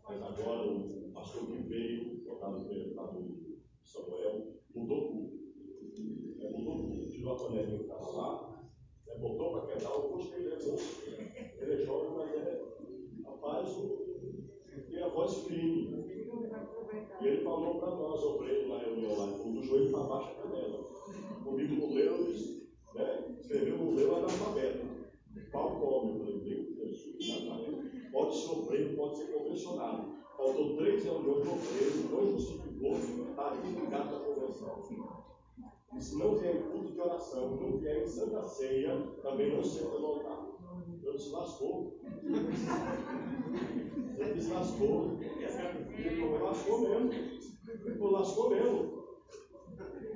[SPEAKER 1] mas agora o pastor que veio, por causa do deputado Samuel, mudou tudo. É, mudou tudo. Tirou a panelinha que estava lá, né, botou para quebrar. Eu gostei dele, moço. Ele é jovem, mas é. Rapaz, o- tem a voz firme. E ele falou para nós, obreiros, na reunião lá, do joelho para baixo a canela. Comigo no leu, né? Escreveu no leu, analfabeto. Pau come. Eu falei, meu. Pode ser obreiro, pode ser convencionado. Faltou três reuniões de obreiro, não justificou, está aqui ligado da convenção. E se não vier em culto de oração, não vier em santa ceia, também não senta no altar. Então se lascou. Eu disse, lascou. Eu lascou mesmo. Eu lascou mesmo.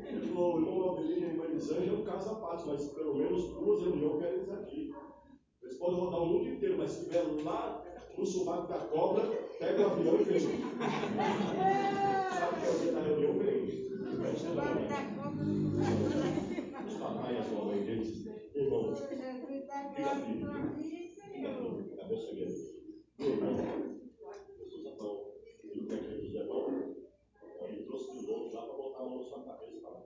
[SPEAKER 1] Ele falou, o irmão Aldelino e a irmã Elisângela é um caso à parte, mas pelo menos duas reuniões quero eles aqui. Eles podem rodar o mundo inteiro, mas se estiver lá no sovaco da cobra, pega o avião e vem. Sabe que é o dia da reunião? Vem. Está mais ou menos. Irmão, fica firme. Fica firme, cabeça erguida. Meu irmão, o Japão, ele tem aqui do bom. ele trouxe de novo já para botar a mão na sua cabeça e falar: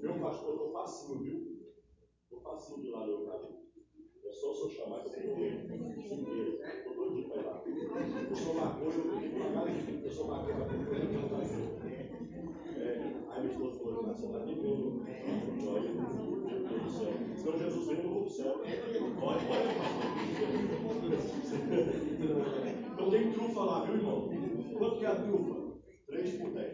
[SPEAKER 1] Meu pastor, estou facinho, viu? Estou facinho de lá no meu caminho. Só se né? né? eu chamar que eu vou comer. Eu vou de pai lá. Eu sou maconha, eu vim pra casa, eu sou maconha, eu vim pra casa. É, aí minha esposa falou, mas você vai de novo. Olha, meu Deus do Jesus vem, eu vou pro céu. Olha, olha. Então tem trufa lá, viu, irmão? Quanto que é a trufa? 3 por 10.